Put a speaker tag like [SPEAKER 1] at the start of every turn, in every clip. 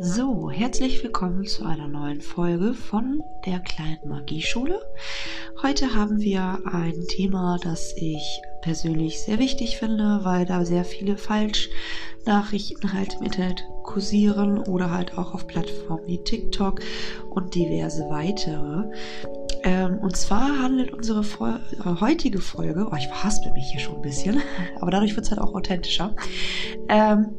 [SPEAKER 1] So, herzlich willkommen zu einer neuen Folge von der kleinen Magieschule. Heute haben wir ein Thema, das ich persönlich sehr wichtig finde, weil da sehr viele Falschnachrichten halt im Internet kursieren oder halt auch auf Plattformen wie TikTok und diverse weitere. Ähm, und zwar handelt unsere Fol äh, heutige Folge, oh, ich verhaspel mich hier schon ein bisschen, aber dadurch wird es halt auch authentischer, ähm,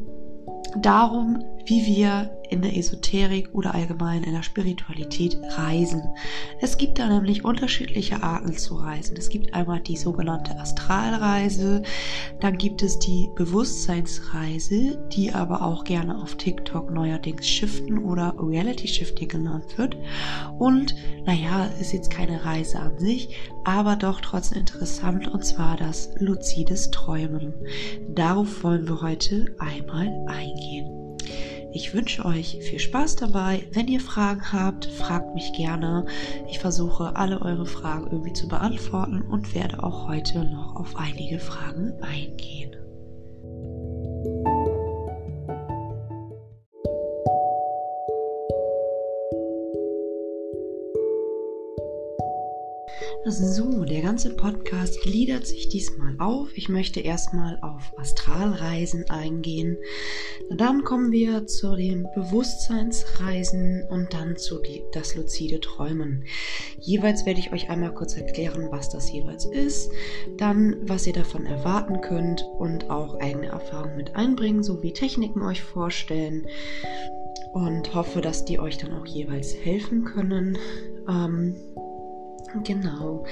[SPEAKER 1] darum, wie wir in der Esoterik oder allgemein in der Spiritualität reisen. Es gibt da nämlich unterschiedliche Arten zu reisen. Es gibt einmal die sogenannte Astralreise, dann gibt es die Bewusstseinsreise, die aber auch gerne auf TikTok neuerdings Shiften oder Reality Shifting genannt wird. Und naja, ist jetzt keine Reise an sich, aber doch trotzdem interessant und zwar das luzides Träumen. Darauf wollen wir heute einmal eingehen. Ich wünsche euch viel Spaß dabei. Wenn ihr Fragen habt, fragt mich gerne. Ich versuche alle eure Fragen irgendwie zu beantworten und werde auch heute noch auf einige Fragen eingehen. So, der ganze Podcast gliedert sich diesmal auf. Ich möchte erstmal auf Astralreisen eingehen. Dann kommen wir zu den Bewusstseinsreisen und dann zu das luzide Träumen. Jeweils werde ich euch einmal kurz erklären, was das jeweils ist, dann was ihr davon erwarten könnt und auch eigene Erfahrungen mit einbringen, sowie Techniken euch vorstellen und hoffe, dass die euch dann auch jeweils helfen können. Ähm, Genau.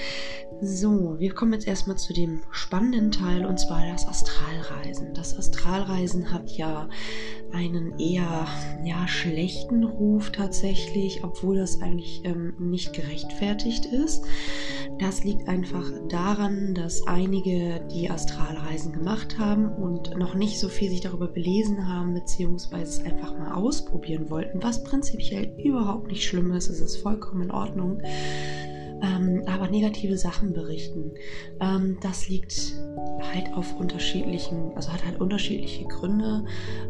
[SPEAKER 1] So, wir kommen jetzt erstmal zu dem spannenden Teil und zwar das Astralreisen. Das Astralreisen hat ja einen eher ja, schlechten Ruf tatsächlich, obwohl das eigentlich ähm, nicht gerechtfertigt ist. Das liegt einfach daran, dass einige, die Astralreisen gemacht haben und noch nicht so viel sich darüber belesen haben, beziehungsweise es einfach mal ausprobieren wollten, was prinzipiell überhaupt nicht schlimm ist, es ist vollkommen in Ordnung ähm, aber negative Sachen berichten. Ähm, das liegt halt auf unterschiedlichen, also hat halt unterschiedliche Gründe.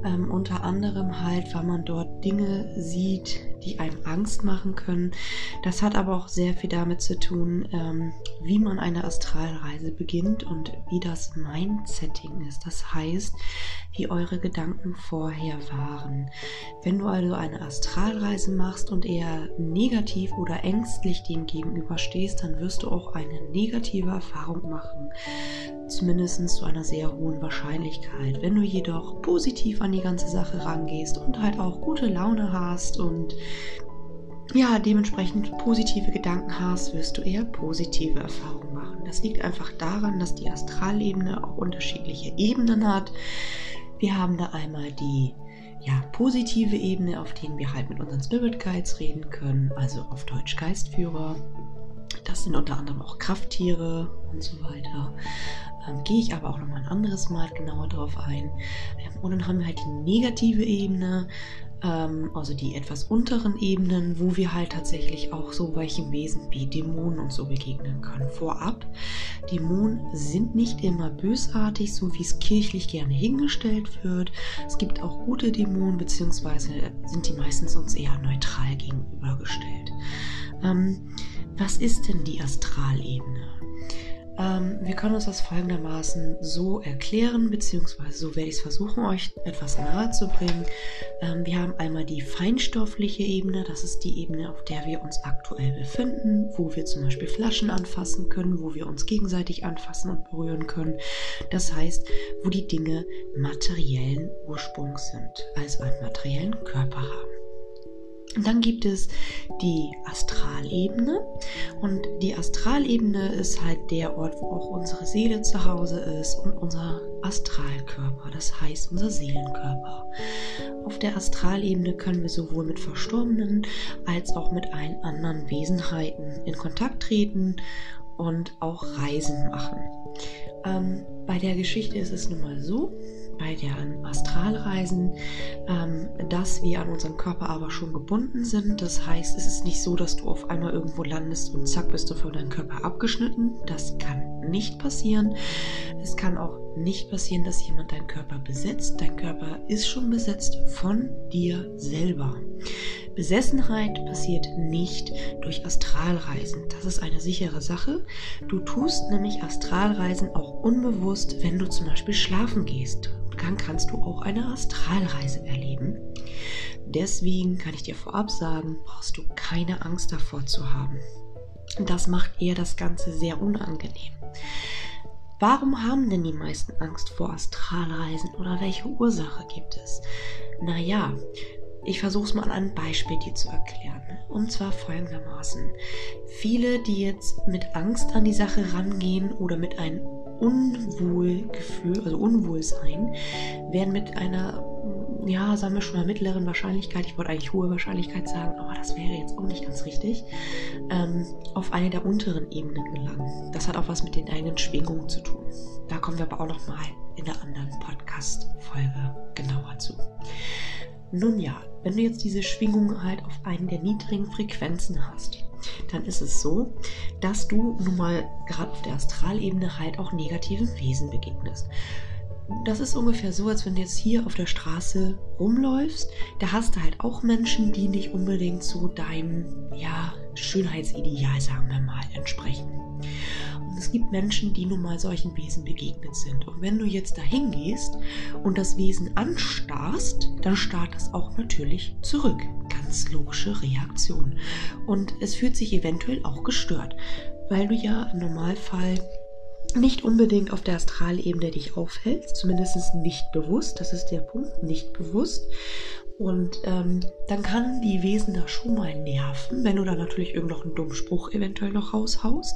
[SPEAKER 1] Ähm, unter anderem halt, weil man dort Dinge sieht, die einem Angst machen können. Das hat aber auch sehr viel damit zu tun, ähm, wie man eine Astralreise beginnt und wie das Mindsetting ist. Das heißt, wie eure Gedanken vorher waren. Wenn du also eine Astralreise machst und eher negativ oder ängstlich dem gegenüber stehst, dann wirst du auch eine negative Erfahrung machen. Zumindest zu einer sehr hohen Wahrscheinlichkeit. Wenn du jedoch positiv an die ganze Sache rangehst und halt auch gute Laune hast und ja, dementsprechend positive Gedanken hast, wirst du eher positive Erfahrungen machen. Das liegt einfach daran, dass die Astralebene auch unterschiedliche Ebenen hat. Wir haben da einmal die ja, positive Ebene, auf denen wir halt mit unseren Spirit Guides reden können, also auf Deutsch Geistführer. Das sind unter anderem auch Krafttiere und so weiter. Ähm, Gehe ich aber auch nochmal ein anderes Mal genauer drauf ein. Ähm, und dann haben wir halt die negative Ebene, ähm, also die etwas unteren Ebenen, wo wir halt tatsächlich auch so welche Wesen wie Dämonen und so begegnen können. Vorab, Dämonen sind nicht immer bösartig, so wie es kirchlich gerne hingestellt wird. Es gibt auch gute Dämonen, beziehungsweise sind die meistens uns eher neutral gegenübergestellt. Ähm, was ist denn die Astralebene? Ähm, wir können uns das folgendermaßen so erklären, beziehungsweise so werde ich es versuchen, euch etwas nahe zu bringen. Ähm, wir haben einmal die feinstoffliche Ebene, das ist die Ebene, auf der wir uns aktuell befinden, wo wir zum Beispiel Flaschen anfassen können, wo wir uns gegenseitig anfassen und berühren können. Das heißt, wo die Dinge materiellen Ursprungs sind, also einen materiellen Körper haben. Dann gibt es die Astralebene. Und die Astralebene ist halt der Ort, wo auch unsere Seele zu Hause ist und unser Astralkörper, das heißt unser Seelenkörper. Auf der Astralebene können wir sowohl mit Verstorbenen als auch mit allen anderen Wesenheiten in Kontakt treten und auch Reisen machen. Ähm, bei der Geschichte ist es nun mal so, bei deren Astralreisen, ähm, dass wir an unserem Körper aber schon gebunden sind. Das heißt, es ist nicht so, dass du auf einmal irgendwo landest und zack bist du von deinem Körper abgeschnitten. Das kann nicht passieren. Es kann auch nicht passieren, dass jemand deinen Körper besetzt. Dein Körper ist schon besetzt von dir selber. Besessenheit passiert nicht durch Astralreisen. Das ist eine sichere Sache. Du tust nämlich Astralreisen auch unbewusst, wenn du zum Beispiel schlafen gehst. Dann kannst du auch eine Astralreise erleben. Deswegen kann ich dir vorab sagen, brauchst du keine Angst davor zu haben. Das macht eher das Ganze sehr unangenehm. Warum haben denn die meisten Angst vor Astralreisen oder welche Ursache gibt es? Naja, ich versuche es mal an einem Beispiel dir zu erklären. Und zwar folgendermaßen. Viele, die jetzt mit Angst an die Sache rangehen oder mit einem Unwohlgefühl, also Unwohlsein, werden mit einer ja, sagen wir schon mal mittleren Wahrscheinlichkeit, ich wollte eigentlich hohe Wahrscheinlichkeit sagen, aber das wäre jetzt auch nicht ganz richtig, ähm, auf eine der unteren Ebenen gelangen. Das hat auch was mit den eigenen Schwingungen zu tun. Da kommen wir aber auch nochmal in der anderen Podcast-Folge genauer zu. Nun ja, wenn du jetzt diese Schwingung halt auf einen der niedrigen Frequenzen hast, dann ist es so, dass du nun mal gerade auf der Astralebene halt auch negativen Wesen begegnest das ist ungefähr so, als wenn du jetzt hier auf der Straße rumläufst. Da hast du halt auch Menschen, die nicht unbedingt zu deinem ja, Schönheitsideal, sagen wir mal, entsprechen. Es gibt Menschen, die nun mal solchen Wesen begegnet sind. Und wenn du jetzt dahin gehst und das Wesen anstarrst, dann starrt es auch natürlich zurück. Ganz logische Reaktion. Und es fühlt sich eventuell auch gestört, weil du ja im Normalfall nicht unbedingt auf der Astralebene dich aufhältst, zumindest nicht bewusst, das ist der Punkt, nicht bewusst. Und ähm, dann kann die Wesen da schon mal nerven, wenn du da natürlich irgend noch einen dummen Spruch eventuell noch raushaust.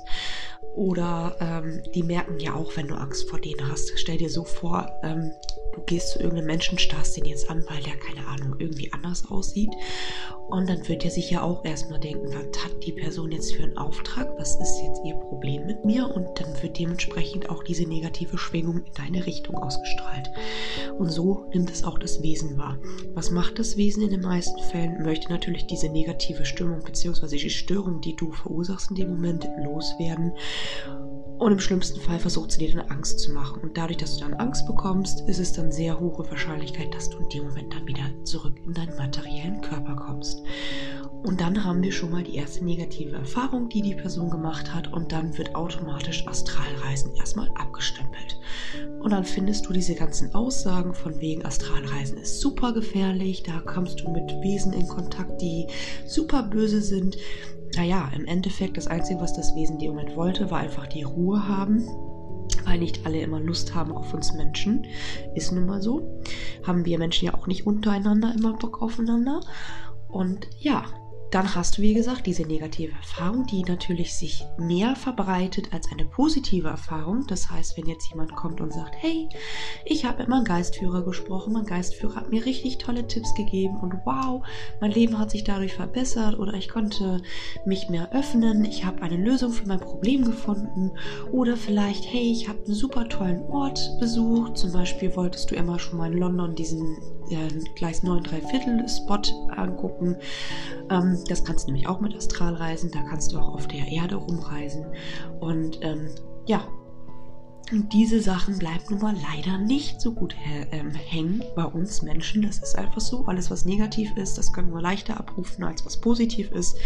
[SPEAKER 1] Oder ähm, die merken ja auch, wenn du Angst vor denen hast. Stell dir so vor, ähm, du gehst zu irgendeinem Menschen, starrst den jetzt an, weil der, keine Ahnung, irgendwie anders aussieht. Und dann wird er sich ja auch erstmal denken, was hat die Person jetzt für einen Auftrag? Was ist jetzt ihr Problem mit mir? Und dann wird dementsprechend auch diese negative Schwingung in deine Richtung ausgestrahlt. Und so nimmt es auch das Wesen wahr. Was macht das Wesen in den meisten Fällen? Möchte natürlich diese negative Stimmung bzw. die Störung, die du verursachst in dem Moment, loswerden und im schlimmsten Fall versucht sie dir dann Angst zu machen. Und dadurch, dass du dann Angst bekommst, ist es dann sehr hohe Wahrscheinlichkeit, dass du in dem Moment dann wieder zurück in deinen materiellen Körper kommst. Und dann haben wir schon mal die erste negative Erfahrung, die die Person gemacht hat. Und dann wird automatisch Astralreisen erstmal abgestempelt. Und dann findest du diese ganzen Aussagen von wegen Astralreisen ist super gefährlich. Da kommst du mit Wesen in Kontakt, die super böse sind naja, im Endeffekt das Einzige, was das Wesen in dem Moment wollte, war einfach die Ruhe haben, weil nicht alle immer Lust haben auf uns Menschen. Ist nun mal so. Haben wir Menschen ja auch nicht untereinander immer Bock aufeinander. Und ja, dann hast du, wie gesagt, diese negative Erfahrung, die natürlich sich mehr verbreitet als eine positive Erfahrung. Das heißt, wenn jetzt jemand kommt und sagt, hey, ich habe mit meinem Geistführer gesprochen, mein Geistführer hat mir richtig tolle Tipps gegeben und wow, mein Leben hat sich dadurch verbessert oder ich konnte mich mehr öffnen, ich habe eine Lösung für mein Problem gefunden oder vielleicht, hey, ich habe einen super tollen Ort besucht, zum Beispiel wolltest du immer schon mal in London diesen äh, Gleis 9 3 Viertel Spot angucken. Ähm, das kannst du nämlich auch mit Astralreisen. Da kannst du auch auf der Erde rumreisen. Und ähm, ja, diese Sachen bleiben nun mal leider nicht so gut ähm, hängen bei uns Menschen. Das ist einfach so. Alles, was negativ ist, das können wir leichter abrufen, als was positiv ist.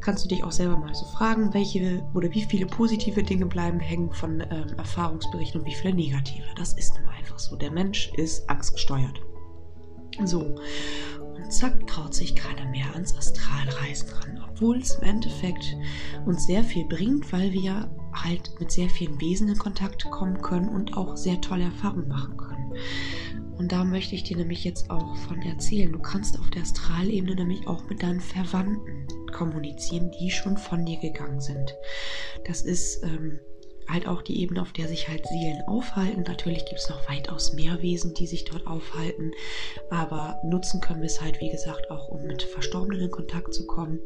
[SPEAKER 1] Kannst du dich auch selber mal so fragen, welche oder wie viele positive Dinge bleiben hängen von ähm, Erfahrungsberichten und wie viele negative. Das ist nun mal einfach so. Der Mensch ist angstgesteuert. So. Und zack, traut sich keiner mehr ans Astralreisen ran, obwohl es im Endeffekt uns sehr viel bringt, weil wir halt mit sehr vielen Wesen in Kontakt kommen können und auch sehr tolle Erfahrungen machen können. Und da möchte ich dir nämlich jetzt auch von erzählen. Du kannst auf der Astralebene nämlich auch mit deinen Verwandten kommunizieren, die schon von dir gegangen sind. Das ist ähm, halt auch die Ebene, auf der sich halt Seelen aufhalten. Natürlich gibt es noch weitaus mehr Wesen, die sich dort aufhalten, aber nutzen können wir es halt, wie gesagt, auch um mit Verstorbenen in Kontakt zu kommen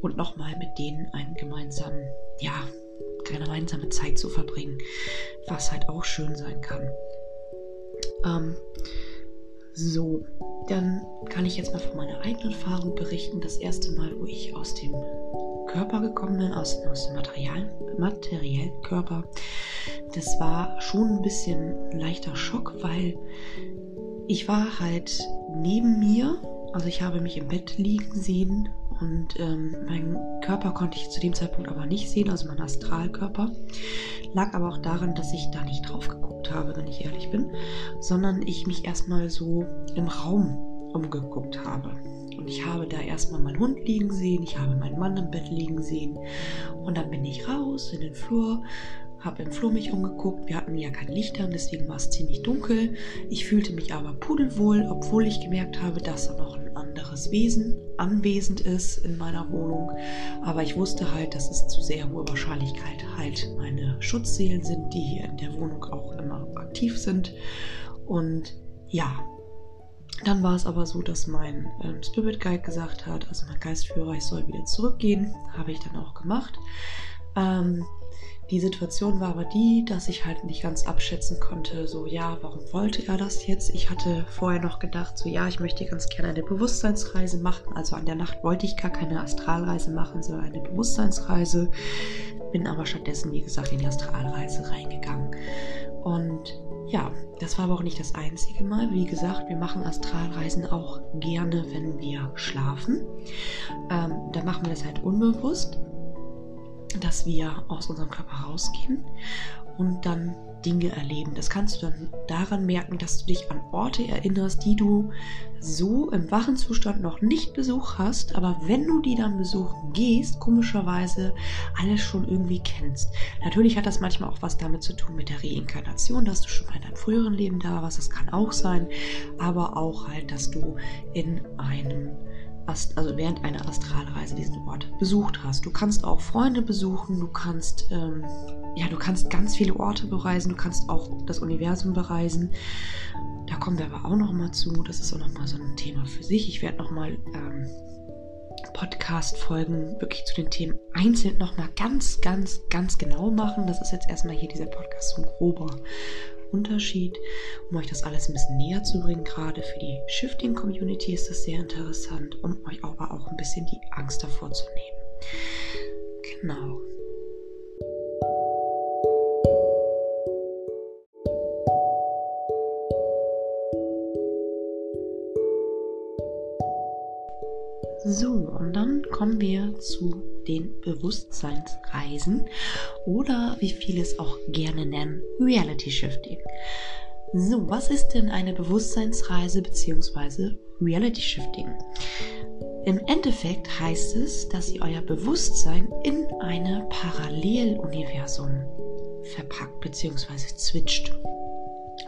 [SPEAKER 1] und nochmal mit denen einen gemeinsamen, ja, gemeinsame Zeit zu verbringen, was halt auch schön sein kann. Ähm, so, dann kann ich jetzt mal von meiner eigenen Erfahrung berichten. Das erste Mal, wo ich aus dem Körper gekommen bin, aus, aus dem Material, materiellen Körper, das war schon ein bisschen ein leichter Schock, weil ich war halt neben mir, also ich habe mich im Bett liegen sehen und ähm, meinen Körper konnte ich zu dem Zeitpunkt aber nicht sehen, also mein Astralkörper. Lag aber auch daran, dass ich da nicht drauf geguckt habe, wenn ich ehrlich bin, sondern ich mich erstmal so im Raum umgeguckt habe. Und ich habe da erstmal meinen Hund liegen sehen, ich habe meinen Mann im Bett liegen sehen. Und dann bin ich raus in den Flur, habe im Flur mich umgeguckt. Wir hatten ja kein Licht an, deswegen war es ziemlich dunkel. Ich fühlte mich aber pudelwohl, obwohl ich gemerkt habe, dass da noch ein anderes Wesen anwesend ist in meiner Wohnung. Aber ich wusste halt, dass es zu sehr hoher Wahrscheinlichkeit halt meine Schutzseelen sind, die hier in der Wohnung auch immer aktiv sind. Und ja, dann war es aber so, dass mein ähm, Spirit Guide gesagt hat, also mein Geistführer, ich soll wieder zurückgehen. Habe ich dann auch gemacht. Ähm, die Situation war aber die, dass ich halt nicht ganz abschätzen konnte, so ja, warum wollte er das jetzt? Ich hatte vorher noch gedacht, so ja, ich möchte ganz gerne eine Bewusstseinsreise machen. Also an der Nacht wollte ich gar keine Astralreise machen, sondern eine Bewusstseinsreise. Bin aber stattdessen, wie gesagt, in die Astralreise reingegangen. Und ja, das war aber auch nicht das einzige Mal. Wie gesagt, wir machen Astralreisen auch gerne, wenn wir schlafen. Ähm, da machen wir das halt unbewusst dass wir aus unserem Körper rausgehen und dann Dinge erleben. Das kannst du dann daran merken, dass du dich an Orte erinnerst, die du so im wachen Zustand noch nicht besucht hast, aber wenn du die dann besuchen gehst, komischerweise alles schon irgendwie kennst. Natürlich hat das manchmal auch was damit zu tun mit der Reinkarnation, dass du schon mal in deinem früheren Leben da warst, das kann auch sein, aber auch halt, dass du in einem also während einer Astralreise diesen Ort besucht hast. Du kannst auch Freunde besuchen, du kannst ähm, ja, du kannst ganz viele Orte bereisen, du kannst auch das Universum bereisen. Da kommen wir aber auch noch mal zu. Das ist auch noch mal so ein Thema für sich. Ich werde noch mal ähm, Podcast-Folgen wirklich zu den Themen einzeln noch mal ganz, ganz, ganz genau machen. Das ist jetzt erstmal hier dieser Podcast so ein grober Unterschied, um euch das alles ein bisschen näher zu bringen. Gerade für die Shifting-Community ist das sehr interessant, um euch aber auch ein bisschen die Angst davor zu nehmen. Genau. So, und dann kommen wir zu den Bewusstseinsreisen oder wie viele es auch gerne nennen, Reality Shifting. So, was ist denn eine Bewusstseinsreise bzw. Reality Shifting? Im Endeffekt heißt es, dass ihr euer Bewusstsein in ein Paralleluniversum verpackt bzw. switcht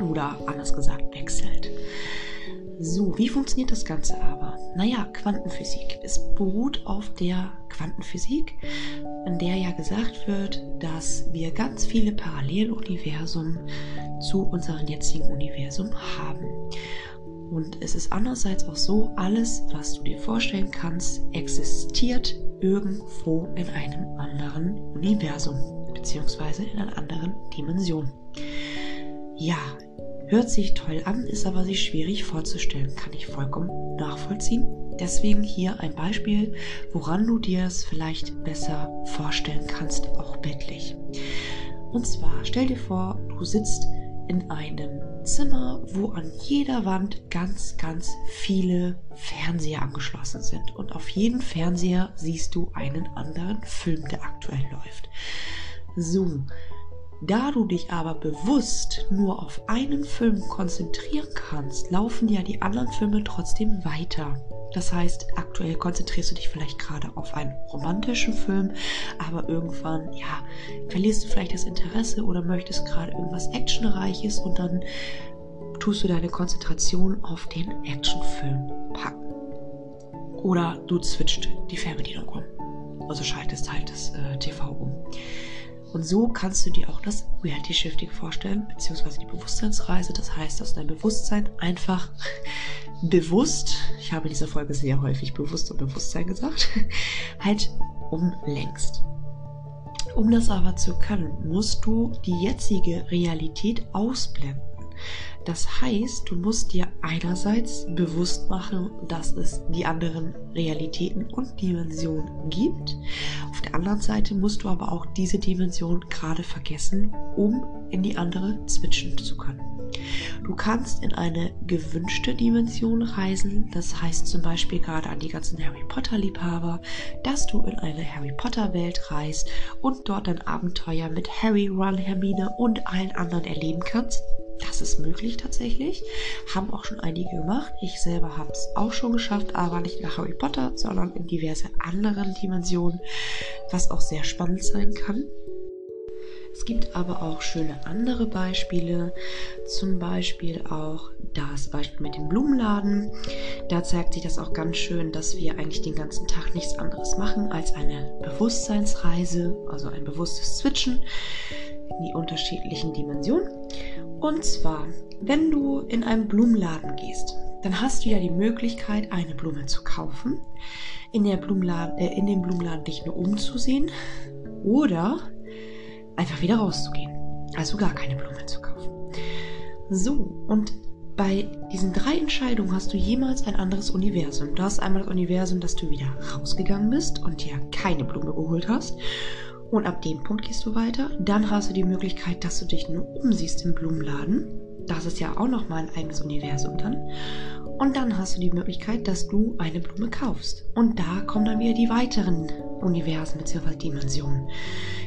[SPEAKER 1] oder anders gesagt wechselt. So, wie funktioniert das Ganze aber? Naja, Quantenphysik. Es beruht auf der Quantenphysik, in der ja gesagt wird, dass wir ganz viele Paralleluniversen zu unserem jetzigen Universum haben. Und es ist andererseits auch so, alles, was du dir vorstellen kannst, existiert irgendwo in einem anderen Universum, beziehungsweise in einer anderen Dimension. Ja, Hört sich toll an, ist aber sich schwierig vorzustellen, kann ich vollkommen nachvollziehen. Deswegen hier ein Beispiel, woran du dir es vielleicht besser vorstellen kannst, auch bildlich. Und zwar stell dir vor, du sitzt in einem Zimmer, wo an jeder Wand ganz, ganz viele Fernseher angeschlossen sind. Und auf jedem Fernseher siehst du einen anderen Film, der aktuell läuft. So, da du dich aber bewusst nur auf einen Film konzentrieren kannst, laufen ja die anderen Filme trotzdem weiter. Das heißt, aktuell konzentrierst du dich vielleicht gerade auf einen romantischen Film, aber irgendwann, ja, verlierst du vielleicht das Interesse oder möchtest gerade irgendwas Actionreiches und dann tust du deine Konzentration auf den Actionfilm packen. Oder du switcht die Fernbedienung um. Also schaltest halt das äh, TV um. Und so kannst du dir auch das Reality Shifting vorstellen, beziehungsweise die Bewusstseinsreise. Das heißt, dass dein Bewusstsein einfach bewusst, ich habe in dieser Folge sehr häufig bewusst und Bewusstsein gesagt, halt umlenkst. Um das aber zu können, musst du die jetzige Realität ausblenden. Das heißt, du musst dir einerseits bewusst machen, dass es die anderen Realitäten und Dimensionen gibt. Auf der anderen Seite musst du aber auch diese Dimension gerade vergessen, um in die andere switchen zu können. Du kannst in eine gewünschte Dimension reisen. Das heißt zum Beispiel gerade an die ganzen Harry Potter-Liebhaber, dass du in eine Harry Potter-Welt reist und dort ein Abenteuer mit Harry, Ron, Hermine und allen anderen erleben kannst. Das ist möglich tatsächlich. Haben auch schon einige gemacht. Ich selber habe es auch schon geschafft, aber nicht nach Harry Potter, sondern in diverse anderen Dimensionen, was auch sehr spannend sein kann. Es gibt aber auch schöne andere Beispiele, zum Beispiel auch das Beispiel mit dem Blumenladen. Da zeigt sich das auch ganz schön, dass wir eigentlich den ganzen Tag nichts anderes machen als eine Bewusstseinsreise, also ein bewusstes Switchen in die unterschiedlichen Dimensionen. Und zwar, wenn du in einen Blumenladen gehst, dann hast du ja die Möglichkeit, eine Blume zu kaufen, in, der Blumenladen, äh, in dem Blumenladen dich nur umzusehen oder einfach wieder rauszugehen. Also gar keine Blumen zu kaufen. So, und bei diesen drei Entscheidungen hast du jemals ein anderes Universum. Du hast einmal das Universum, dass du wieder rausgegangen bist und dir keine Blume geholt hast. Und ab dem Punkt gehst du weiter. Dann hast du die Möglichkeit, dass du dich nur umsiehst im Blumenladen. Das ist ja auch nochmal ein eigenes Universum dann. Und dann hast du die Möglichkeit, dass du eine Blume kaufst. Und da kommen dann wieder die weiteren Universen bzw. Dimensionen.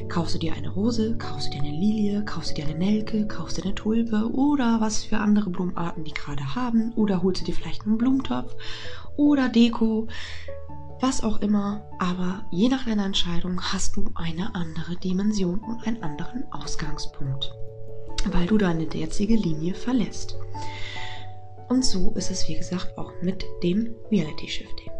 [SPEAKER 1] Kaufst du dir eine Rose, kaufst du dir eine Lilie, kaufst du dir eine Nelke, kaufst du dir eine Tulpe oder was für andere Blumenarten die gerade haben oder holst du dir vielleicht einen Blumentopf oder Deko, was auch immer. Aber je nach deiner Entscheidung hast du eine andere Dimension und einen anderen Ausgangspunkt, weil du deine jetzige Linie verlässt. Und so ist es, wie gesagt, auch mit dem Reality Shifting.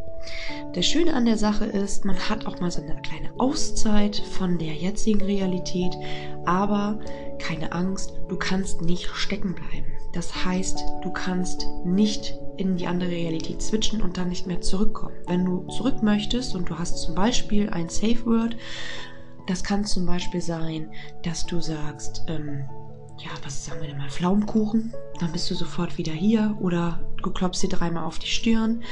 [SPEAKER 1] Das Schöne an der Sache ist, man hat auch mal so eine kleine Auszeit von der jetzigen Realität, aber keine Angst, du kannst nicht stecken bleiben. Das heißt, du kannst nicht in die andere Realität switchen und dann nicht mehr zurückkommen. Wenn du zurück möchtest und du hast zum Beispiel ein Safe Word, das kann zum Beispiel sein, dass du sagst, ähm, ja, was sagen wir denn mal, Pflaumenkuchen, dann bist du sofort wieder hier oder du klopfst dir dreimal auf die Stirn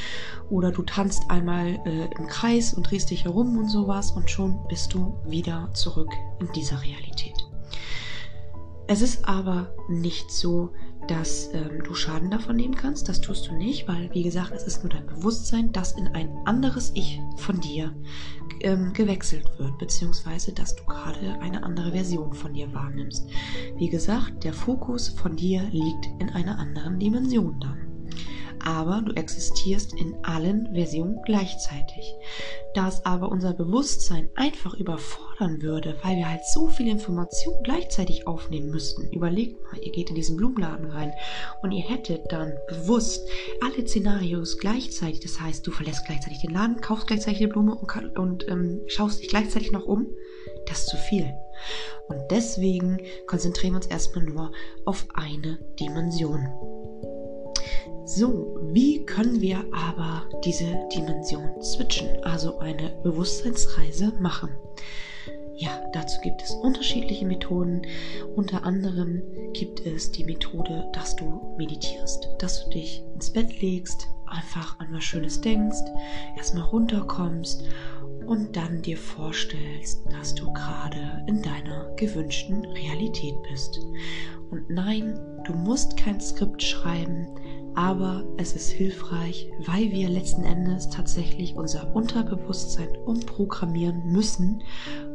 [SPEAKER 1] oder du tanzt einmal äh, im Kreis und drehst dich herum und sowas und schon bist du wieder zurück in dieser Realität. Es ist aber nicht so, dass ähm, du Schaden davon nehmen kannst. Das tust du nicht, weil, wie gesagt, es ist nur dein Bewusstsein, das in ein anderes Ich von dir ähm, gewechselt wird, beziehungsweise dass du gerade eine andere Version von dir wahrnimmst. Wie gesagt, der Fokus von dir liegt in einer anderen Dimension dann aber du existierst in allen Versionen gleichzeitig. Da es aber unser Bewusstsein einfach überfordern würde, weil wir halt so viel Information gleichzeitig aufnehmen müssten. Überlegt mal, ihr geht in diesen Blumenladen rein und ihr hättet dann bewusst alle Szenarios gleichzeitig. Das heißt, du verlässt gleichzeitig den Laden, kaufst gleichzeitig die Blume und, und ähm, schaust dich gleichzeitig noch um. Das ist zu viel. Und deswegen konzentrieren wir uns erstmal nur auf eine Dimension. So, wie können wir aber diese Dimension switchen, also eine Bewusstseinsreise machen? Ja, dazu gibt es unterschiedliche Methoden. Unter anderem gibt es die Methode, dass du meditierst, dass du dich ins Bett legst, einfach an was Schönes denkst, erstmal runterkommst und dann dir vorstellst, dass du gerade in deiner gewünschten Realität bist. Und nein, du musst kein Skript schreiben, aber es ist hilfreich, weil wir letzten Endes tatsächlich unser Unterbewusstsein umprogrammieren müssen,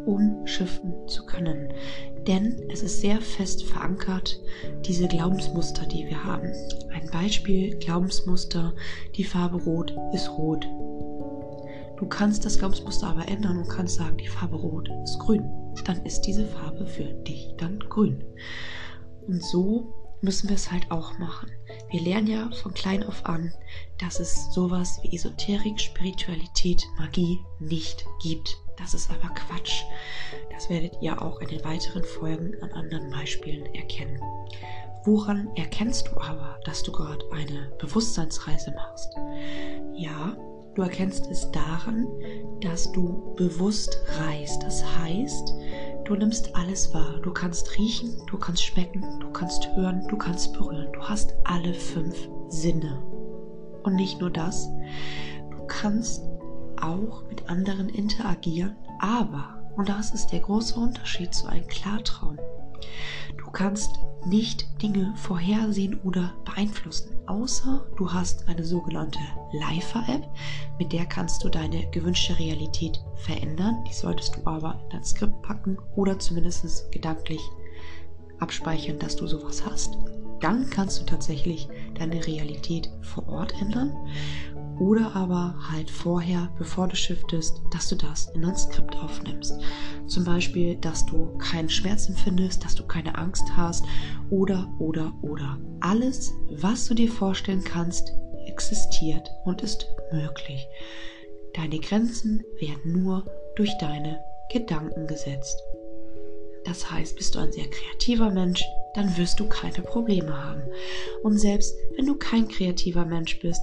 [SPEAKER 1] um schiffen zu können. Denn es ist sehr fest verankert, diese Glaubensmuster, die wir haben. Ein Beispiel, Glaubensmuster, die Farbe Rot ist rot. Du kannst das Glaubensmuster aber ändern und kannst sagen, die Farbe Rot ist grün. Dann ist diese Farbe für dich dann grün. Und so müssen wir es halt auch machen. Wir lernen ja von klein auf an, dass es sowas wie Esoterik, Spiritualität, Magie nicht gibt. Das ist aber Quatsch. Das werdet ihr auch in den weiteren Folgen an anderen Beispielen erkennen. Woran erkennst du aber, dass du gerade eine Bewusstseinsreise machst? Ja, du erkennst es daran, dass du bewusst reist. Das heißt, Du nimmst alles wahr. Du kannst riechen, du kannst schmecken, du kannst hören, du kannst berühren. Du hast alle fünf Sinne. Und nicht nur das, du kannst auch mit anderen interagieren, aber, und das ist der große Unterschied zu einem Klartraum, du kannst nicht Dinge vorhersehen oder beeinflussen, außer du hast eine sogenannte Lifer-App, mit der kannst du deine gewünschte Realität verändern. Die solltest du aber in dein Skript packen oder zumindest gedanklich abspeichern, dass du sowas hast. Dann kannst du tatsächlich deine Realität vor Ort ändern oder aber halt vorher, bevor du shiftest, dass du das in ein Skript aufnimmst. Zum Beispiel, dass du keinen Schmerz empfindest, dass du keine Angst hast oder, oder, oder. Alles, was du dir vorstellen kannst, existiert und ist möglich. Deine Grenzen werden nur durch deine Gedanken gesetzt. Das heißt, bist du ein sehr kreativer Mensch, dann wirst du keine Probleme haben. Und selbst wenn du kein kreativer Mensch bist,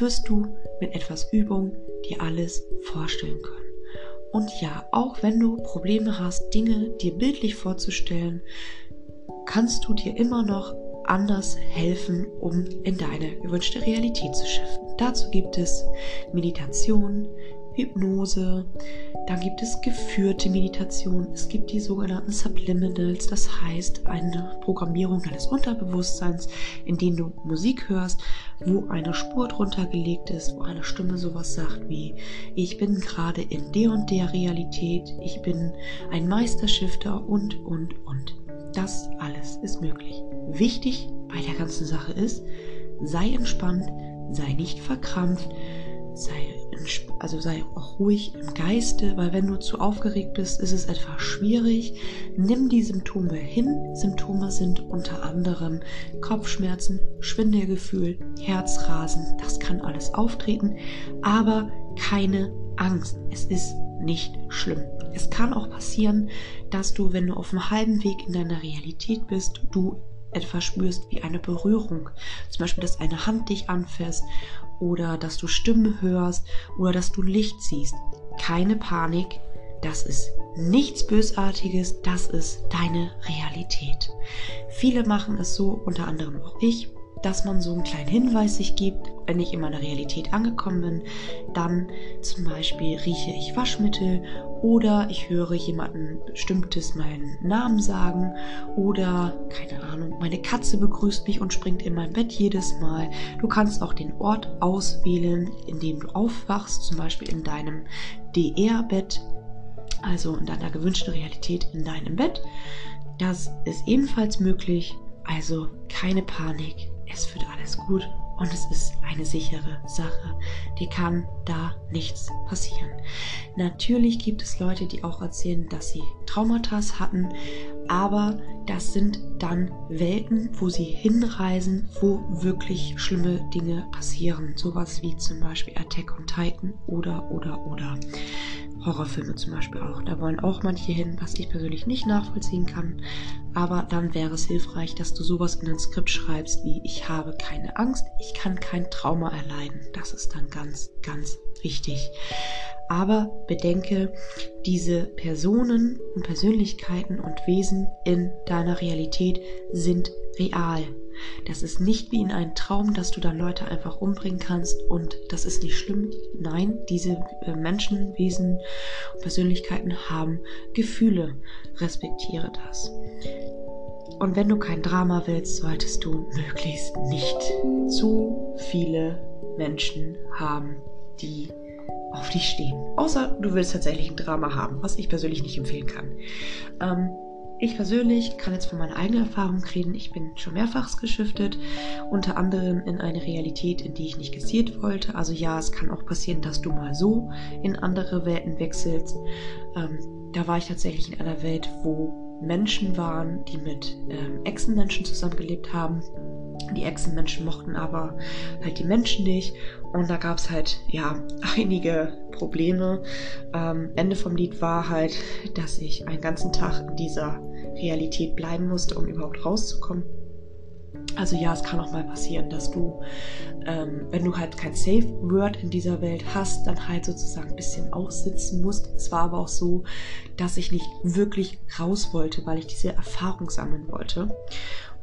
[SPEAKER 1] wirst du mit etwas Übung dir alles vorstellen können. Und ja, auch wenn du Probleme hast, Dinge dir bildlich vorzustellen, kannst du dir immer noch anders helfen, um in deine gewünschte Realität zu shiften. Dazu gibt es Meditation, Hypnose, dann gibt es geführte Meditation, es gibt die sogenannten Subliminals, das heißt eine Programmierung deines Unterbewusstseins, in denen du Musik hörst, wo eine Spur drunter gelegt ist, wo eine Stimme sowas sagt wie ich bin gerade in der und der Realität, ich bin ein Meisterschifter und und und. Das alles ist möglich. Wichtig bei der ganzen Sache ist, sei entspannt, sei nicht verkrampft, sei also sei auch ruhig im Geiste, weil wenn du zu aufgeregt bist, ist es etwas schwierig. Nimm die Symptome hin. Symptome sind unter anderem Kopfschmerzen, Schwindelgefühl, Herzrasen. Das kann alles auftreten, aber keine Angst. Es ist nicht schlimm. Es kann auch passieren, dass du, wenn du auf dem halben Weg in deiner Realität bist, du etwas spürst wie eine Berührung. Zum Beispiel, dass eine Hand dich anfasst oder dass du Stimmen hörst oder dass du Licht siehst. Keine Panik, das ist nichts Bösartiges, das ist deine Realität. Viele machen es so, unter anderem auch ich, dass man so einen kleinen Hinweis sich gibt, wenn ich in meiner Realität angekommen bin, dann zum Beispiel rieche ich Waschmittel oder ich höre jemanden bestimmtes meinen Namen sagen. Oder keine Ahnung, meine Katze begrüßt mich und springt in mein Bett jedes Mal. Du kannst auch den Ort auswählen, in dem du aufwachst, zum Beispiel in deinem DR-Bett, also in deiner gewünschten Realität in deinem Bett. Das ist ebenfalls möglich, also keine Panik. Es wird alles gut und es ist eine sichere Sache. Dir kann da nichts passieren. Natürlich gibt es Leute, die auch erzählen, dass sie Traumata hatten, aber das sind dann Welten, wo sie hinreisen, wo wirklich schlimme Dinge passieren. Sowas wie zum Beispiel Attack on Titan oder, oder, oder. Horrorfilme zum Beispiel auch. Da wollen auch manche hin, was ich persönlich nicht nachvollziehen kann. Aber dann wäre es hilfreich, dass du sowas in ein Skript schreibst wie ich habe keine Angst, ich kann kein Trauma erleiden. Das ist dann ganz, ganz wichtig. Aber bedenke, diese Personen und Persönlichkeiten und Wesen in deiner Realität sind real. Das ist nicht wie in einem Traum, dass du dann Leute einfach umbringen kannst und das ist nicht schlimm. Nein, diese äh, Menschen, Wesen und Persönlichkeiten haben Gefühle. Respektiere das. Und wenn du kein Drama willst, solltest du möglichst nicht zu viele Menschen haben, die auf dich stehen. Außer du willst tatsächlich ein Drama haben, was ich persönlich nicht empfehlen kann. Ähm, ich persönlich kann jetzt von meiner eigenen Erfahrung reden. Ich bin schon mehrfach geschiftet, unter anderem in eine Realität, in die ich nicht gezielt wollte. Also ja, es kann auch passieren, dass du mal so in andere Welten wechselst. Ähm, da war ich tatsächlich in einer Welt, wo Menschen waren, die mit ähm, Echsenmenschen zusammengelebt haben. Die Echsenmenschen mochten aber halt die Menschen nicht. Und da gab es halt, ja, einige Probleme. Ähm, Ende vom Lied war halt, dass ich einen ganzen Tag in dieser Realität bleiben musste, um überhaupt rauszukommen. Also ja, es kann auch mal passieren, dass du, ähm, wenn du halt kein Safe Word in dieser Welt hast, dann halt sozusagen ein bisschen aussitzen musst. Es war aber auch so, dass ich nicht wirklich raus wollte, weil ich diese Erfahrung sammeln wollte.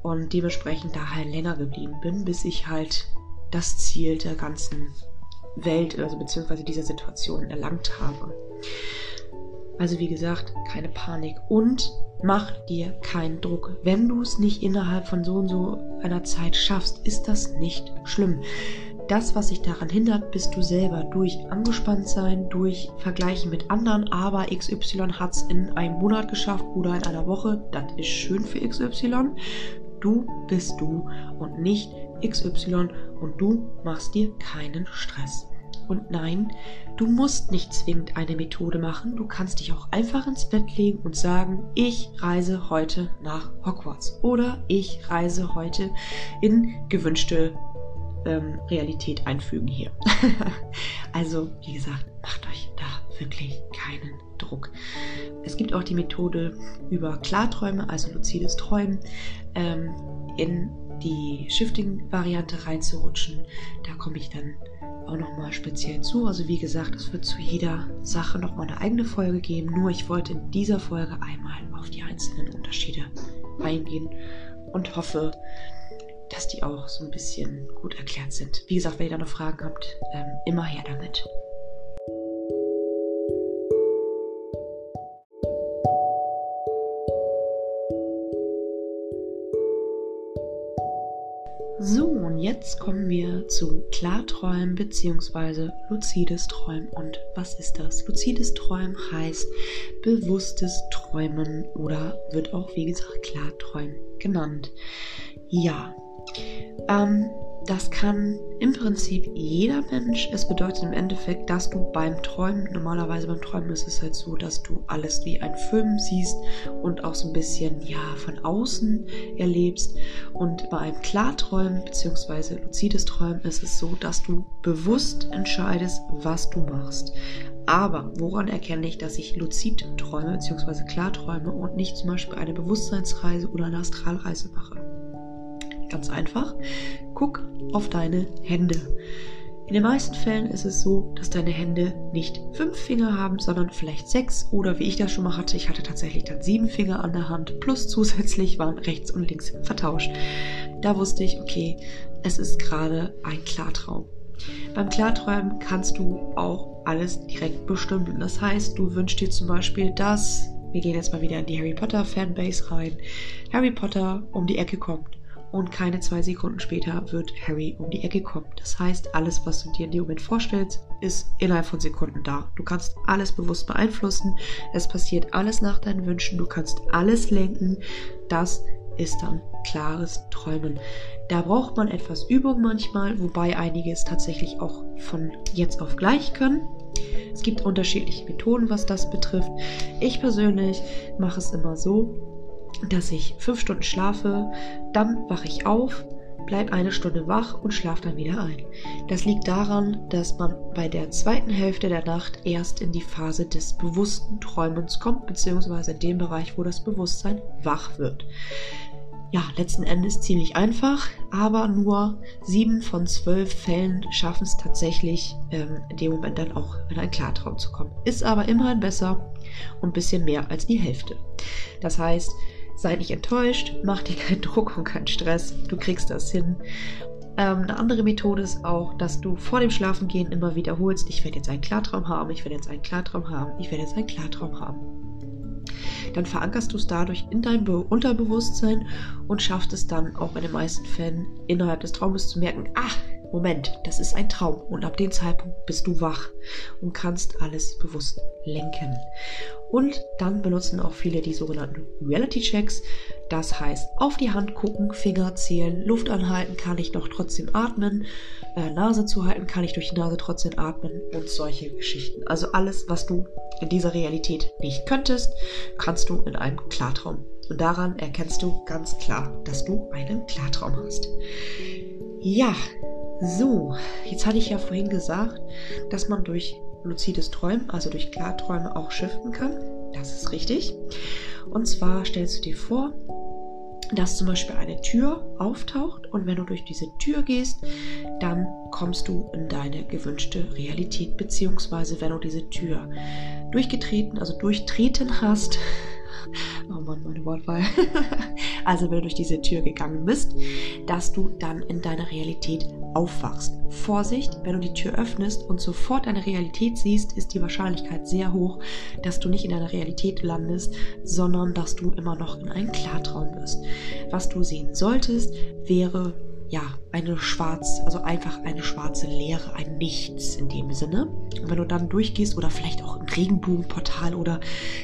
[SPEAKER 1] Und dementsprechend da halt länger geblieben bin, bis ich halt das Ziel der ganzen Welt, also beziehungsweise dieser Situation erlangt habe. Also wie gesagt, keine Panik und mach dir keinen Druck. Wenn du es nicht innerhalb von so und so einer Zeit schaffst, ist das nicht schlimm. Das, was sich daran hindert, bist du selber durch angespannt sein, durch Vergleichen mit anderen, aber XY hat es in einem Monat geschafft oder in einer Woche. Das ist schön für XY. Du bist du und nicht XY und du machst dir keinen Stress. Und nein, du musst nicht zwingend eine Methode machen. Du kannst dich auch einfach ins Bett legen und sagen, ich reise heute nach Hogwarts oder ich reise heute in gewünschte ähm, Realität einfügen hier. also, wie gesagt, macht euch da wirklich keinen Druck. Es gibt auch die Methode über Klarträume, also luzides Träumen, ähm, in die Shifting-Variante reinzurutschen. Da komme ich dann auch nochmal speziell zu. Also wie gesagt, es wird zu jeder Sache nochmal eine eigene Folge geben. Nur ich wollte in dieser Folge einmal auf die einzelnen Unterschiede eingehen und hoffe, dass die auch so ein bisschen gut erklärt sind. Wie gesagt, wenn ihr da noch Fragen habt, ähm, immer her damit. So, und jetzt kommen wir zu Klarträumen bzw. luzides Träumen. Und was ist das? Luzides Träumen heißt bewusstes Träumen oder wird auch, wie gesagt, Klarträumen genannt. Ja, ähm, das kann im Prinzip jeder Mensch. Es bedeutet im Endeffekt, dass du beim Träumen, normalerweise beim Träumen ist es halt so, dass du alles wie ein Film siehst und auch so ein bisschen, ja, von außen erlebst. Und bei einem Klarträumen bzw. luzides Träumen ist es so, dass du bewusst entscheidest, was du machst. Aber woran erkenne ich, dass ich luzid träume bzw. klarträume und nicht zum Beispiel eine Bewusstseinsreise oder eine Astralreise mache? Ganz einfach. Guck auf deine Hände. In den meisten Fällen ist es so, dass deine Hände nicht fünf Finger haben, sondern vielleicht sechs oder wie ich das schon mal hatte, ich hatte tatsächlich dann sieben Finger an der Hand, plus zusätzlich waren rechts und links vertauscht. Da wusste ich, okay, es ist gerade ein Klartraum. Beim Klarträumen kannst du auch alles direkt bestimmen. Das heißt, du wünschst dir zum Beispiel, dass, wir gehen jetzt mal wieder in die Harry Potter Fanbase rein, Harry Potter um die Ecke kommt und keine zwei Sekunden später wird Harry um die Ecke kommen. Das heißt, alles, was du dir in dem Moment vorstellst, ist innerhalb von Sekunden da. Du kannst alles bewusst beeinflussen. Es passiert alles nach deinen Wünschen. Du kannst alles lenken. Das ist dann klares Träumen. Da braucht man etwas Übung manchmal, wobei einige es tatsächlich auch von jetzt auf gleich können. Es gibt unterschiedliche Methoden, was das betrifft. Ich persönlich mache es immer so, dass ich fünf Stunden schlafe, dann wache ich auf, bleib eine Stunde wach und schlafe dann wieder ein. Das liegt daran, dass man bei der zweiten Hälfte der Nacht erst in die Phase des bewussten Träumens kommt, beziehungsweise in dem Bereich, wo das Bewusstsein wach wird. Ja, letzten Endes ziemlich einfach, aber nur sieben von zwölf Fällen schaffen es tatsächlich, ähm, in dem Moment dann auch in einen Klartraum zu kommen. Ist aber immerhin besser und ein bisschen mehr als die Hälfte. Das heißt, Sei nicht enttäuscht, mach dir keinen Druck und keinen Stress. Du kriegst das hin. Ähm, eine andere Methode ist auch, dass du vor dem Schlafengehen immer wiederholst, ich werde jetzt einen Klartraum haben, ich werde jetzt einen Klartraum haben, ich werde jetzt einen Klartraum haben. Dann verankerst du es dadurch in deinem Be Unterbewusstsein und schaffst es dann auch in den meisten Fällen innerhalb des Traumes zu merken, ach, Moment, das ist ein Traum und ab dem Zeitpunkt bist du wach und kannst alles bewusst lenken. Und dann benutzen auch viele die sogenannten Reality Checks. Das heißt, auf die Hand gucken, Finger zählen, Luft anhalten, kann ich noch trotzdem atmen, äh, Nase zuhalten, kann ich durch die Nase trotzdem atmen und solche Geschichten. Also alles, was du in dieser Realität nicht könntest, kannst du in einem Klartraum. Und daran erkennst du ganz klar, dass du einen Klartraum hast. Ja, so, jetzt hatte ich ja vorhin gesagt, dass man durch luzides Träumen, also durch Klarträume auch shiften kann. Das ist richtig. Und zwar stellst du dir vor, dass zum Beispiel eine Tür auftaucht und wenn du durch diese Tür gehst, dann kommst du in deine gewünschte Realität, beziehungsweise wenn du diese Tür durchgetreten, also durchtreten hast, oh Mann, meine Wortwahl, also wenn du durch diese Tür gegangen bist, dass du dann in deiner Realität aufwachst. Vorsicht, wenn du die Tür öffnest und sofort deine Realität siehst, ist die Wahrscheinlichkeit sehr hoch, dass du nicht in deiner Realität landest, sondern dass du immer noch in einem Klartraum bist. Was du sehen solltest, wäre ja, eine schwarz, also einfach eine schwarze Leere, ein Nichts in dem Sinne. Und wenn du dann durchgehst oder vielleicht auch ein Regenbogenportal oder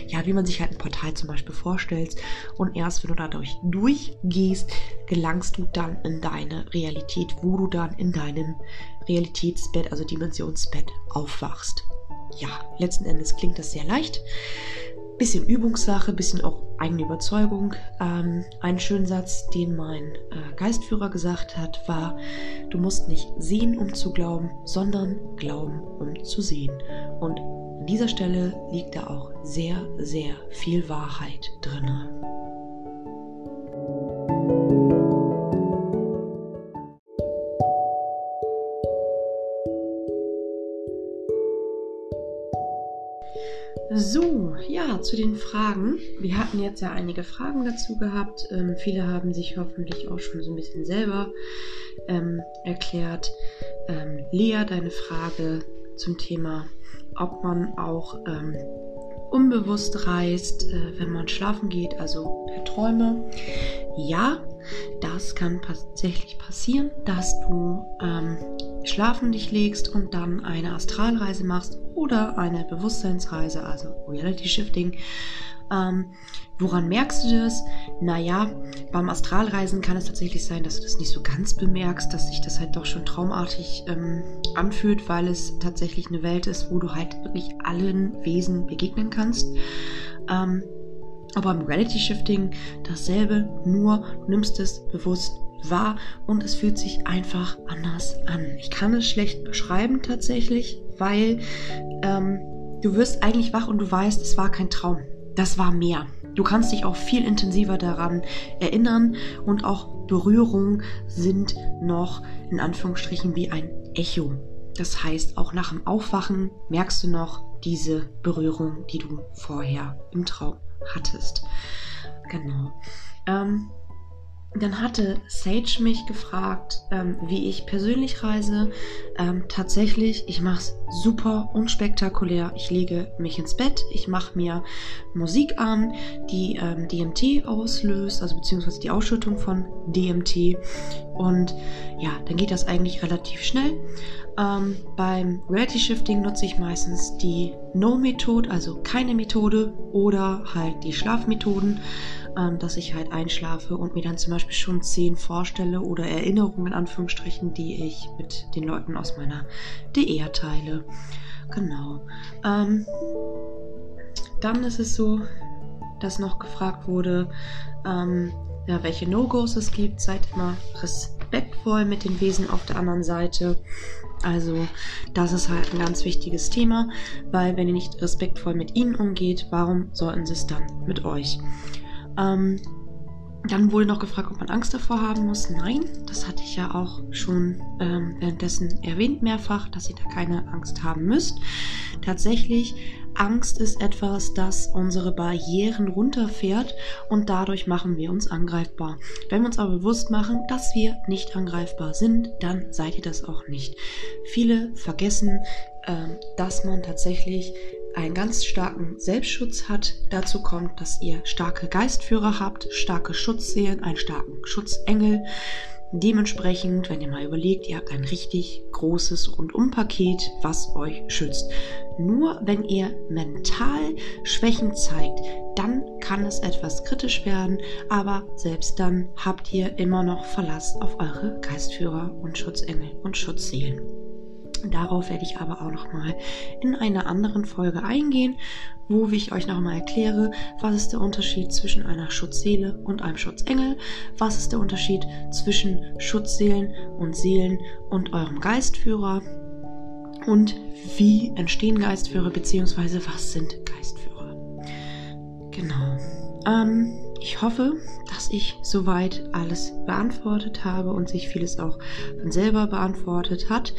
[SPEAKER 1] ja, wie man sich halt ein Portal zum Beispiel vorstellt und erst wenn du dadurch durchgehst, gelangst du dann in deine Realität, wo du dann in deinem Realitätsbett, also Dimensionsbett aufwachst. Ja, letzten Endes klingt das sehr leicht bisschen Übungssache, bisschen auch eigene Überzeugung. Ähm, ein schöner Satz, den mein äh, Geistführer gesagt hat, war, du musst nicht sehen, um zu glauben, sondern glauben, um zu sehen. Und an dieser Stelle liegt da auch sehr, sehr viel Wahrheit drin. So, ja, zu den Fragen. Wir hatten jetzt ja einige Fragen dazu gehabt. Ähm, viele haben sich hoffentlich auch schon so ein bisschen selber ähm, erklärt. Ähm, Lea, deine Frage zum Thema, ob man auch ähm, unbewusst reist, äh, wenn man schlafen geht, also per Träume. Ja, das kann tatsächlich passieren, dass du ähm, schlafen dich legst und dann eine Astralreise machst oder eine Bewusstseinsreise, also Reality Shifting. Ähm, woran merkst du das? Naja, beim Astralreisen kann es tatsächlich sein, dass du das nicht so ganz bemerkst, dass sich das halt doch schon traumartig ähm, anfühlt, weil es tatsächlich eine Welt ist, wo du halt wirklich allen Wesen begegnen kannst. Ähm, aber im Reality Shifting dasselbe, nur du nimmst es bewusst wahr und es fühlt sich einfach anders an. Ich kann es schlecht beschreiben tatsächlich, weil ähm, du wirst eigentlich wach und du weißt, es war kein Traum. Das war mehr. Du kannst dich auch viel intensiver daran erinnern und auch Berührungen sind noch in Anführungsstrichen wie ein Echo. Das heißt, auch nach dem Aufwachen merkst du noch diese Berührung, die du vorher im Traum hattest. Genau. Ähm, dann hatte Sage mich gefragt, ähm, wie ich persönlich reise. Ähm, tatsächlich, ich mache es super unspektakulär. Ich lege mich ins Bett, ich mache mir Musik an, die ähm, DMT auslöst, also beziehungsweise die Ausschüttung von DMT. Und ja, dann geht das eigentlich relativ schnell. Ähm, beim Reality Shifting nutze ich meistens die No-Methode, also keine Methode oder halt die Schlafmethoden, ähm, dass ich halt einschlafe und mir dann zum Beispiel schon Szenen vorstelle oder Erinnerungen in Anführungsstrichen, die ich mit den Leuten aus meiner DR teile. Genau. Ähm, dann ist es so, dass noch gefragt wurde, ähm, ja, welche No-Gos es gibt. Seid immer respektvoll mit den Wesen auf der anderen Seite. Also das ist halt ein ganz wichtiges Thema, weil wenn ihr nicht respektvoll mit ihnen umgeht, warum sollten sie es dann mit euch? Ähm, dann wurde noch gefragt, ob man Angst davor haben muss. Nein, das hatte ich ja auch schon ähm, währenddessen erwähnt mehrfach, dass ihr da keine Angst haben müsst. Tatsächlich, Angst ist etwas, das unsere Barrieren runterfährt und dadurch machen wir uns angreifbar. Wenn wir uns aber bewusst machen, dass wir nicht angreifbar sind, dann seid ihr das auch nicht. Viele vergessen, äh, dass man tatsächlich einen ganz starken Selbstschutz hat. Dazu kommt, dass ihr starke Geistführer habt, starke Schutzseelen, einen starken Schutzengel. Dementsprechend, wenn ihr mal überlegt, ihr habt ein richtig großes Rundumpaket, was euch schützt. Nur wenn ihr mental Schwächen zeigt, dann kann es etwas kritisch werden, aber selbst dann habt ihr immer noch Verlass auf eure Geistführer und Schutzengel und Schutzseelen. Darauf werde ich aber auch nochmal in einer anderen Folge eingehen, wo ich euch nochmal erkläre, was ist der Unterschied zwischen einer Schutzseele und einem Schutzengel, was ist der Unterschied zwischen Schutzseelen und Seelen und eurem Geistführer und wie entstehen Geistführer beziehungsweise was sind Geistführer. Genau. Ähm, ich hoffe, dass ich soweit alles beantwortet habe und sich vieles auch von selber beantwortet hat.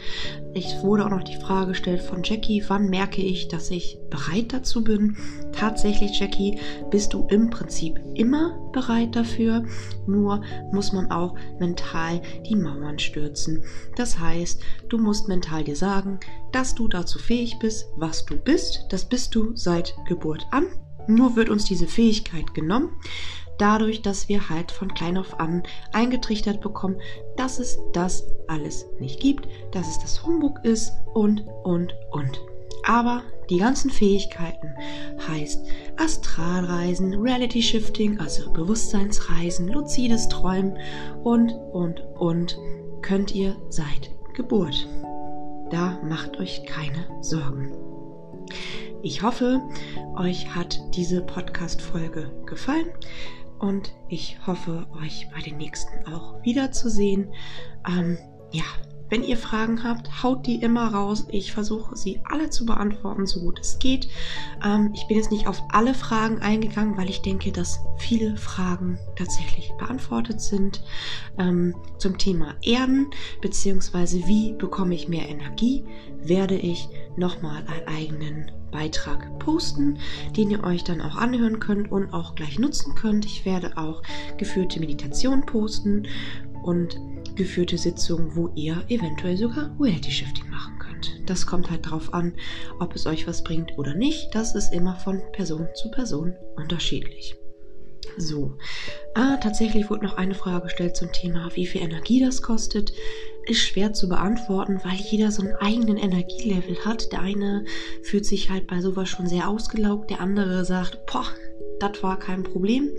[SPEAKER 1] Ich wurde auch noch die Frage gestellt von Jackie, wann merke ich, dass ich bereit dazu bin? Tatsächlich, Jackie, bist du im Prinzip immer bereit dafür, nur muss man auch mental die Mauern stürzen. Das heißt, du musst mental dir sagen, dass du dazu fähig bist, was du bist. Das bist du seit Geburt an. Nur wird uns diese Fähigkeit genommen, dadurch, dass wir halt von klein auf an eingetrichtert bekommen, dass es das alles nicht gibt, dass es das Humbug ist und, und, und. Aber die ganzen Fähigkeiten heißt Astralreisen, Reality Shifting, also Bewusstseinsreisen, luzides Träumen und, und, und könnt ihr seit Geburt. Da macht euch keine Sorgen. Ich hoffe, euch hat diese Podcast-Folge gefallen und ich hoffe, euch bei den nächsten auch wiederzusehen. Ähm, ja, wenn ihr Fragen habt, haut die immer raus. Ich versuche sie alle zu beantworten, so gut es geht. Ähm, ich bin jetzt nicht auf alle Fragen eingegangen, weil ich denke, dass viele Fragen tatsächlich beantwortet sind. Ähm, zum Thema Erden, beziehungsweise wie bekomme ich mehr Energie, werde ich nochmal einen eigenen Beitrag posten, den ihr euch dann auch anhören könnt und auch gleich nutzen könnt. Ich werde auch geführte Meditation posten und geführte Sitzungen, wo ihr eventuell sogar Reality Shifting machen könnt. Das kommt halt darauf an, ob es euch was bringt oder nicht. Das ist immer von Person zu Person unterschiedlich. So, ah, tatsächlich wurde noch eine Frage gestellt zum Thema, wie viel Energie das kostet. Ist schwer zu beantworten, weil jeder so einen eigenen Energielevel hat. Der eine fühlt sich halt bei sowas schon sehr ausgelaugt, der andere sagt, boah, das war kein Problem.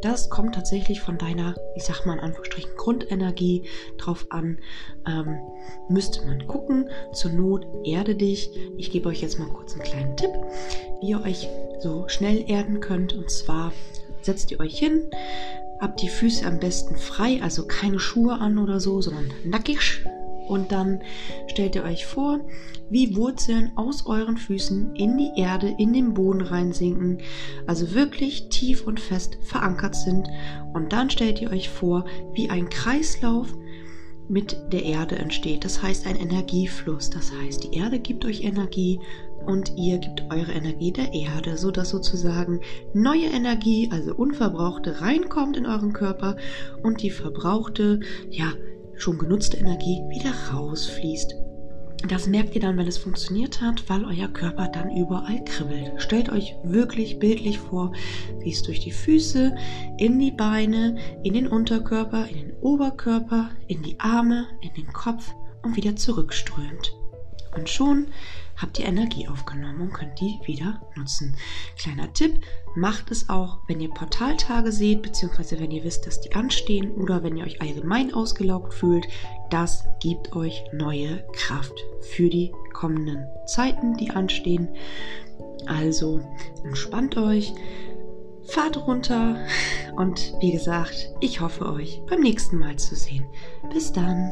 [SPEAKER 1] Das kommt tatsächlich von deiner, ich sag mal in Anführungsstrichen, Grundenergie drauf an. Ähm, müsste man gucken. Zur Not erde dich. Ich gebe euch jetzt mal kurz einen kleinen Tipp, wie ihr euch so schnell erden könnt. Und zwar setzt ihr euch hin, habt die Füße am besten frei, also keine Schuhe an oder so, sondern nackig. Und dann stellt ihr euch vor, wie Wurzeln aus euren Füßen in die Erde, in den Boden reinsinken, also wirklich tief und fest verankert sind. Und dann stellt ihr euch vor, wie ein Kreislauf mit der Erde entsteht. Das heißt ein Energiefluss. Das heißt, die Erde gibt euch Energie und ihr gebt eure Energie der Erde, sodass sozusagen neue Energie, also unverbrauchte, reinkommt in euren Körper und die verbrauchte, ja, schon genutzte Energie wieder rausfließt. Das merkt ihr dann, wenn es funktioniert hat, weil euer Körper dann überall kribbelt. Stellt euch wirklich bildlich vor, wie es durch die Füße, in die Beine, in den Unterkörper, in den Oberkörper, in die Arme, in den Kopf und wieder zurückströmt. Und schon habt ihr Energie aufgenommen und könnt die wieder nutzen. Kleiner Tipp, macht es auch, wenn ihr Portaltage seht, beziehungsweise wenn ihr wisst, dass die anstehen oder wenn ihr euch allgemein ausgelaugt fühlt. Das gibt euch neue Kraft für die kommenden Zeiten, die anstehen. Also entspannt euch, fahrt runter und wie gesagt, ich hoffe euch beim nächsten Mal zu sehen. Bis dann.